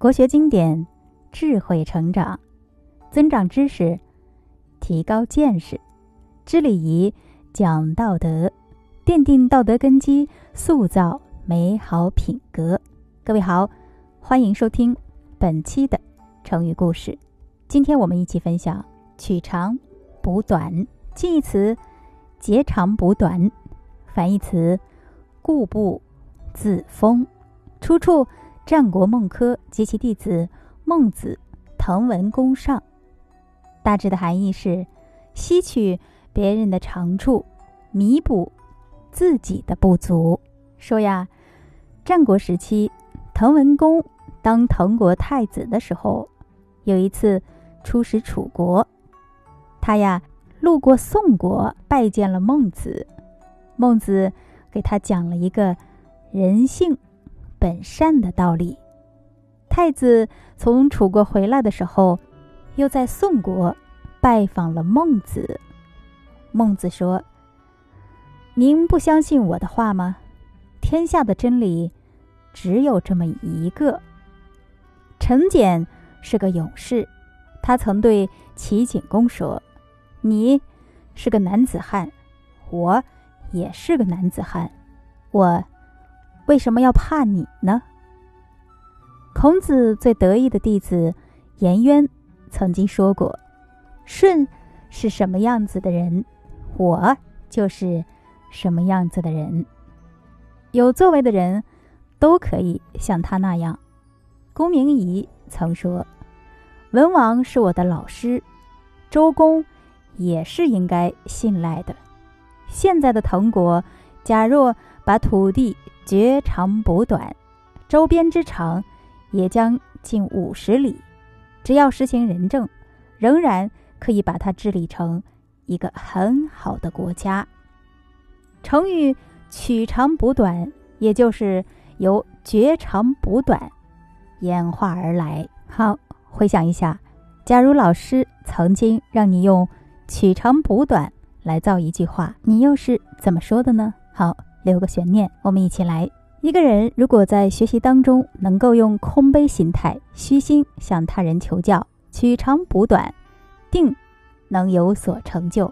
国学经典，智慧成长，增长知识，提高见识，知礼仪，讲道德，奠定道德根基，塑造美好品格。各位好，欢迎收听本期的成语故事。今天我们一起分享取长补短，近义词截长补短，反义词固步自封。出处。战国孟轲及其弟子孟子、滕文公上，大致的含义是吸取别人的长处，弥补自己的不足。说呀，战国时期，滕文公当滕国太子的时候，有一次出使楚国，他呀路过宋国，拜见了孟子。孟子给他讲了一个人性。本善的道理。太子从楚国回来的时候，又在宋国拜访了孟子。孟子说：“您不相信我的话吗？天下的真理只有这么一个。”陈简是个勇士，他曾对齐景公说：“你是个男子汉，我也是个男子汉，我。”为什么要怕你呢？孔子最得意的弟子颜渊曾经说过：“舜是什么样子的人，我就是什么样子的人。有作为的人都可以像他那样。”公明仪曾说：“文王是我的老师，周公也是应该信赖的。现在的滕国，假若把土地……”绝长补短，周边之长也将近五十里。只要实行仁政，仍然可以把它治理成一个很好的国家。成语“取长补短”也就是由“绝长补短”演化而来。好，回想一下，假如老师曾经让你用“取长补短”来造一句话，你又是怎么说的呢？好。留个悬念，我们一起来。一个人如果在学习当中能够用空杯心态、虚心向他人求教，取长补短，定能有所成就。